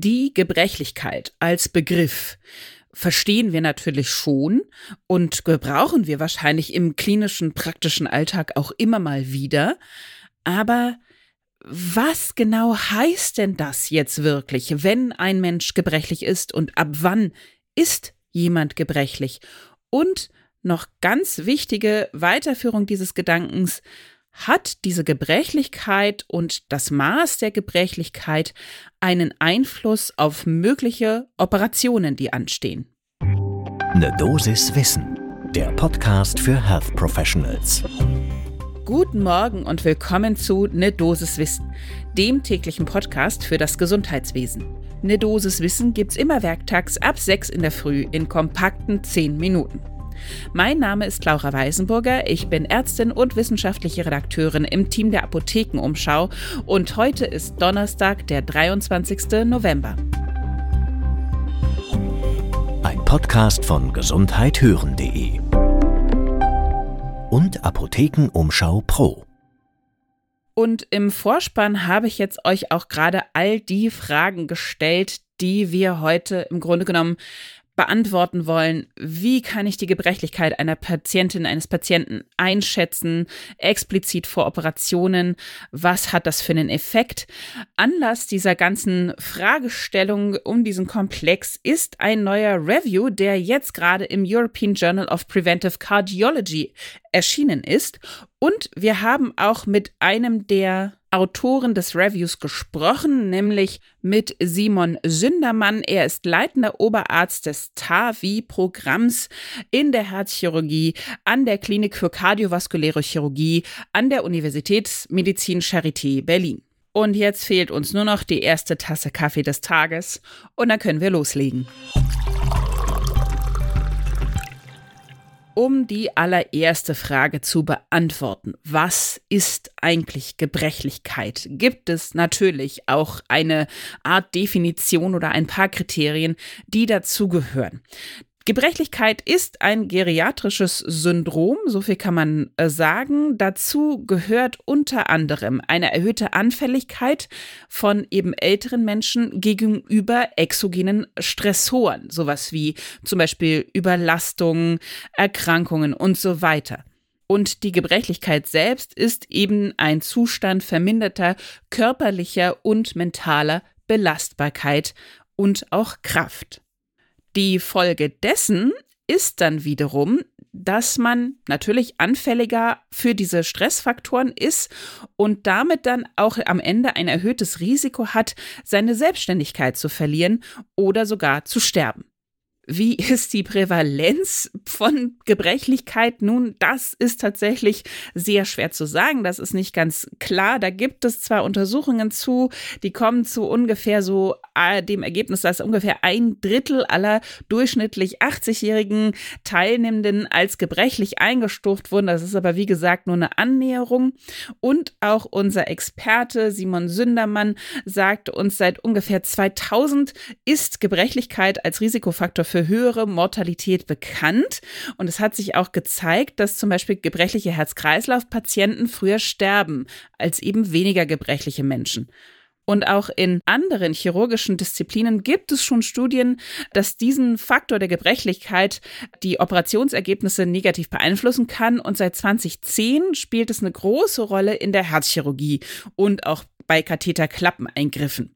Die Gebrechlichkeit als Begriff verstehen wir natürlich schon und gebrauchen wir wahrscheinlich im klinischen, praktischen Alltag auch immer mal wieder. Aber was genau heißt denn das jetzt wirklich, wenn ein Mensch gebrechlich ist und ab wann ist jemand gebrechlich? Und noch ganz wichtige Weiterführung dieses Gedankens, hat diese Gebrechlichkeit und das Maß der Gebrechlichkeit einen Einfluss auf mögliche Operationen, die anstehen. Ne Dosis Wissen, der Podcast für Health Professionals. Guten Morgen und willkommen zu Ne Dosis Wissen, dem täglichen Podcast für das Gesundheitswesen. Ne Dosis Wissen gibt's immer werktags ab 6 in der Früh in kompakten 10 Minuten. Mein Name ist Laura Weisenburger, ich bin Ärztin und wissenschaftliche Redakteurin im Team der Apothekenumschau und heute ist Donnerstag, der 23. November. Ein Podcast von gesundheithören.de und Apothekenumschau Pro. Und im Vorspann habe ich jetzt euch auch gerade all die Fragen gestellt, die wir heute im Grunde genommen beantworten wollen, wie kann ich die Gebrechlichkeit einer Patientin, eines Patienten einschätzen, explizit vor Operationen, was hat das für einen Effekt. Anlass dieser ganzen Fragestellung um diesen Komplex ist ein neuer Review, der jetzt gerade im European Journal of Preventive Cardiology erschienen ist. Und wir haben auch mit einem der Autoren des Reviews gesprochen, nämlich mit Simon Sündermann. Er ist leitender Oberarzt des TAVI-Programms in der Herzchirurgie an der Klinik für kardiovaskuläre Chirurgie an der Universitätsmedizin Charité Berlin. Und jetzt fehlt uns nur noch die erste Tasse Kaffee des Tages und dann können wir loslegen. Um die allererste Frage zu beantworten. Was ist eigentlich Gebrechlichkeit? Gibt es natürlich auch eine Art Definition oder ein paar Kriterien, die dazugehören. Gebrechlichkeit ist ein geriatrisches Syndrom, so viel kann man äh, sagen. Dazu gehört unter anderem eine erhöhte Anfälligkeit von eben älteren Menschen gegenüber exogenen Stressoren, sowas wie zum Beispiel Überlastungen, Erkrankungen und so weiter. Und die Gebrechlichkeit selbst ist eben ein Zustand verminderter körperlicher und mentaler Belastbarkeit und auch Kraft. Die Folge dessen ist dann wiederum, dass man natürlich anfälliger für diese Stressfaktoren ist und damit dann auch am Ende ein erhöhtes Risiko hat, seine Selbstständigkeit zu verlieren oder sogar zu sterben. Wie ist die Prävalenz von Gebrechlichkeit? Nun, das ist tatsächlich sehr schwer zu sagen. Das ist nicht ganz klar. Da gibt es zwar Untersuchungen zu, die kommen zu ungefähr so äh, dem Ergebnis, dass ungefähr ein Drittel aller durchschnittlich 80-jährigen Teilnehmenden als gebrechlich eingestuft wurden. Das ist aber wie gesagt nur eine Annäherung. Und auch unser Experte Simon Sündermann sagt uns, seit ungefähr 2000 ist Gebrechlichkeit als Risikofaktor für für höhere Mortalität bekannt. Und es hat sich auch gezeigt, dass zum Beispiel gebrechliche Herz-Kreislauf-Patienten früher sterben als eben weniger gebrechliche Menschen. Und auch in anderen chirurgischen Disziplinen gibt es schon Studien, dass diesen Faktor der Gebrechlichkeit die Operationsergebnisse negativ beeinflussen kann. Und seit 2010 spielt es eine große Rolle in der Herzchirurgie und auch bei Katheterklappeneingriffen.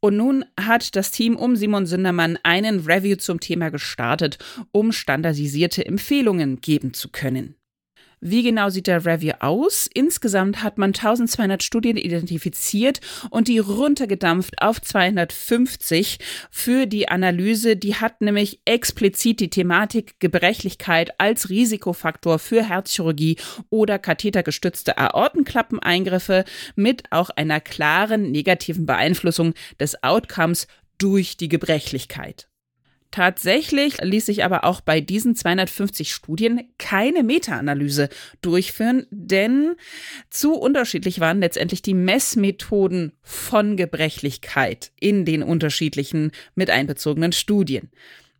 Und nun hat das Team um Simon Sündermann einen Review zum Thema gestartet, um standardisierte Empfehlungen geben zu können. Wie genau sieht der Review aus? Insgesamt hat man 1200 Studien identifiziert und die runtergedampft auf 250 für die Analyse. Die hat nämlich explizit die Thematik Gebrechlichkeit als Risikofaktor für Herzchirurgie oder kathetergestützte Aortenklappeneingriffe mit auch einer klaren negativen Beeinflussung des Outcomes durch die Gebrechlichkeit. Tatsächlich ließ sich aber auch bei diesen 250 Studien keine Meta-Analyse durchführen, denn zu unterschiedlich waren letztendlich die Messmethoden von Gebrechlichkeit in den unterschiedlichen mit einbezogenen Studien.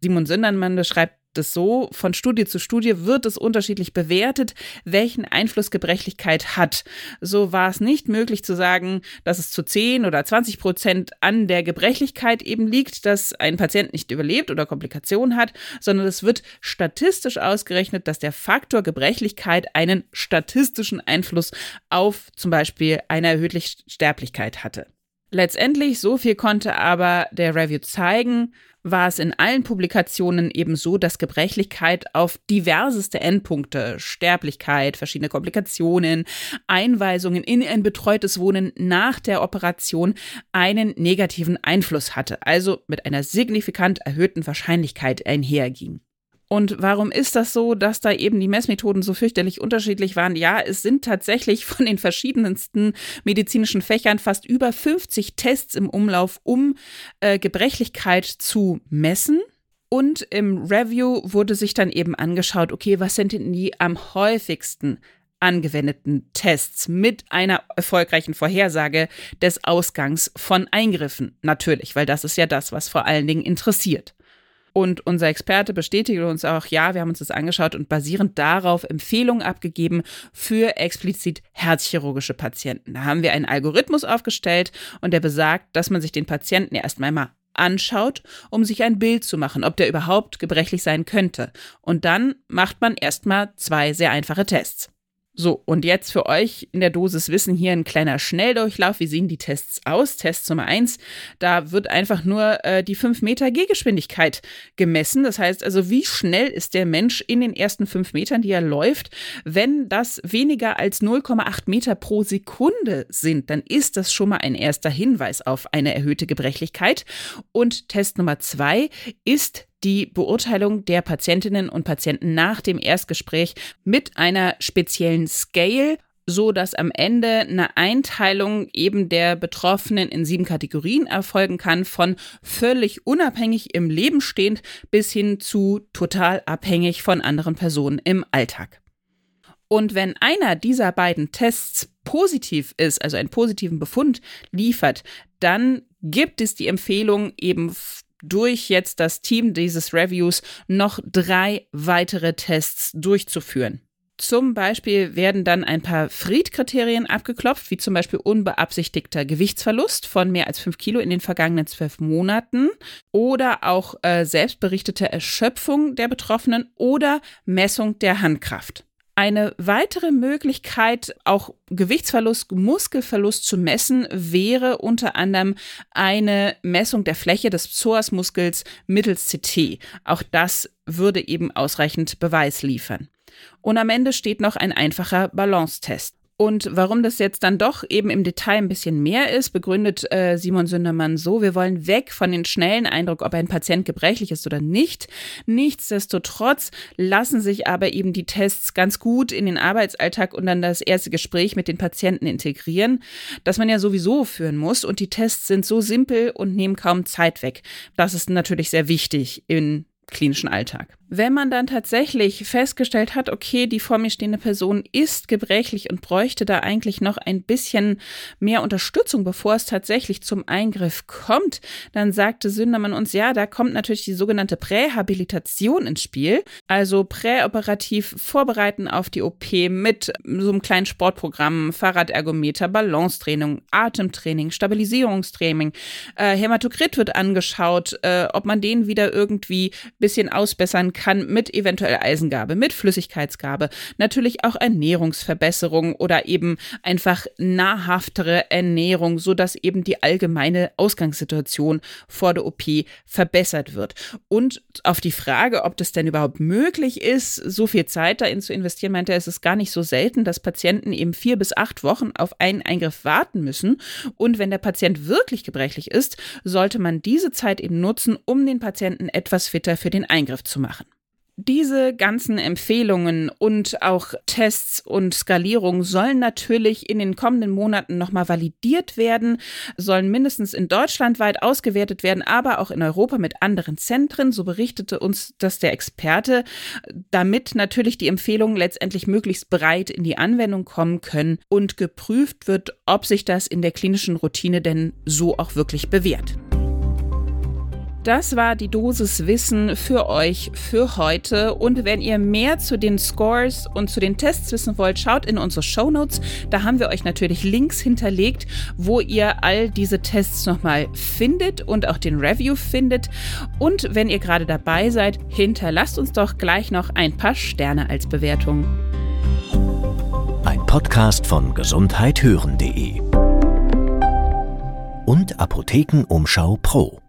Simon Sündermann beschreibt es so, von Studie zu Studie wird es unterschiedlich bewertet, welchen Einfluss Gebrechlichkeit hat. So war es nicht möglich zu sagen, dass es zu 10 oder 20 Prozent an der Gebrechlichkeit eben liegt, dass ein Patient nicht überlebt oder Komplikationen hat, sondern es wird statistisch ausgerechnet, dass der Faktor Gebrechlichkeit einen statistischen Einfluss auf zum Beispiel eine erhöhte Sterblichkeit hatte. Letztendlich, so viel konnte aber der Review zeigen, war es in allen Publikationen eben so, dass Gebrechlichkeit auf diverseste Endpunkte, Sterblichkeit, verschiedene Komplikationen, Einweisungen in ein betreutes Wohnen nach der Operation einen negativen Einfluss hatte, also mit einer signifikant erhöhten Wahrscheinlichkeit einherging. Und warum ist das so, dass da eben die Messmethoden so fürchterlich unterschiedlich waren? Ja, es sind tatsächlich von den verschiedensten medizinischen Fächern fast über 50 Tests im Umlauf, um äh, Gebrechlichkeit zu messen. Und im Review wurde sich dann eben angeschaut, okay, was sind denn die am häufigsten angewendeten Tests mit einer erfolgreichen Vorhersage des Ausgangs von Eingriffen? Natürlich, weil das ist ja das, was vor allen Dingen interessiert. Und unser Experte bestätigte uns auch, ja, wir haben uns das angeschaut und basierend darauf Empfehlungen abgegeben für explizit herzchirurgische Patienten. Da haben wir einen Algorithmus aufgestellt und der besagt, dass man sich den Patienten erstmal mal anschaut, um sich ein Bild zu machen, ob der überhaupt gebrechlich sein könnte. Und dann macht man erstmal zwei sehr einfache Tests. So, und jetzt für euch in der Dosis Wissen hier ein kleiner Schnelldurchlauf. Wie sehen die Tests aus? Test Nummer eins, da wird einfach nur äh, die 5 Meter Gehgeschwindigkeit gemessen. Das heißt also, wie schnell ist der Mensch in den ersten 5 Metern, die er läuft? Wenn das weniger als 0,8 Meter pro Sekunde sind, dann ist das schon mal ein erster Hinweis auf eine erhöhte Gebrechlichkeit. Und Test Nummer zwei ist die Beurteilung der Patientinnen und Patienten nach dem Erstgespräch mit einer speziellen Scale, so dass am Ende eine Einteilung eben der Betroffenen in sieben Kategorien erfolgen kann, von völlig unabhängig im Leben stehend bis hin zu total abhängig von anderen Personen im Alltag. Und wenn einer dieser beiden Tests positiv ist, also einen positiven Befund liefert, dann gibt es die Empfehlung, eben durch jetzt das Team dieses Reviews noch drei weitere Tests durchzuführen. Zum Beispiel werden dann ein paar Fried-Kriterien abgeklopft, wie zum Beispiel unbeabsichtigter Gewichtsverlust von mehr als fünf Kilo in den vergangenen zwölf Monaten oder auch äh, selbstberichtete Erschöpfung der Betroffenen oder Messung der Handkraft. Eine weitere Möglichkeit, auch Gewichtsverlust, Muskelverlust zu messen, wäre unter anderem eine Messung der Fläche des Psoasmuskels mittels CT. Auch das würde eben ausreichend Beweis liefern. Und am Ende steht noch ein einfacher Balancetest. Und warum das jetzt dann doch eben im Detail ein bisschen mehr ist, begründet äh, Simon Sündermann so, wir wollen weg von den schnellen Eindruck, ob ein Patient gebrechlich ist oder nicht. Nichtsdestotrotz lassen sich aber eben die Tests ganz gut in den Arbeitsalltag und dann das erste Gespräch mit den Patienten integrieren, das man ja sowieso führen muss. Und die Tests sind so simpel und nehmen kaum Zeit weg. Das ist natürlich sehr wichtig in klinischen Alltag. Wenn man dann tatsächlich festgestellt hat, okay, die vor mir stehende Person ist gebrechlich und bräuchte da eigentlich noch ein bisschen mehr Unterstützung, bevor es tatsächlich zum Eingriff kommt, dann sagte Sündermann uns, ja, da kommt natürlich die sogenannte Prähabilitation ins Spiel, also präoperativ vorbereiten auf die OP mit so einem kleinen Sportprogramm, Fahrradergometer, Balancetraining, Atemtraining, Stabilisierungstraining, äh, Hämatokrit wird angeschaut, äh, ob man den wieder irgendwie bisschen ausbessern kann mit eventuell Eisengabe, mit Flüssigkeitsgabe, natürlich auch Ernährungsverbesserung oder eben einfach nahrhaftere Ernährung, so dass eben die allgemeine Ausgangssituation vor der OP verbessert wird. Und auf die Frage, ob das denn überhaupt möglich ist, so viel Zeit darin zu investieren, meinte er, es ist gar nicht so selten, dass Patienten eben vier bis acht Wochen auf einen Eingriff warten müssen. Und wenn der Patient wirklich gebrechlich ist, sollte man diese Zeit eben nutzen, um den Patienten etwas fitter für den Eingriff zu machen. Diese ganzen Empfehlungen und auch Tests und Skalierungen sollen natürlich in den kommenden Monaten nochmal validiert werden, sollen mindestens in Deutschland weit ausgewertet werden, aber auch in Europa mit anderen Zentren. So berichtete uns das der Experte, damit natürlich die Empfehlungen letztendlich möglichst breit in die Anwendung kommen können und geprüft wird, ob sich das in der klinischen Routine denn so auch wirklich bewährt. Das war die Dosis Wissen für euch für heute. Und wenn ihr mehr zu den Scores und zu den Tests wissen wollt, schaut in unsere Show Notes. Da haben wir euch natürlich Links hinterlegt, wo ihr all diese Tests nochmal findet und auch den Review findet. Und wenn ihr gerade dabei seid, hinterlasst uns doch gleich noch ein paar Sterne als Bewertung. Ein Podcast von gesundheithören.de und Apothekenumschau Pro.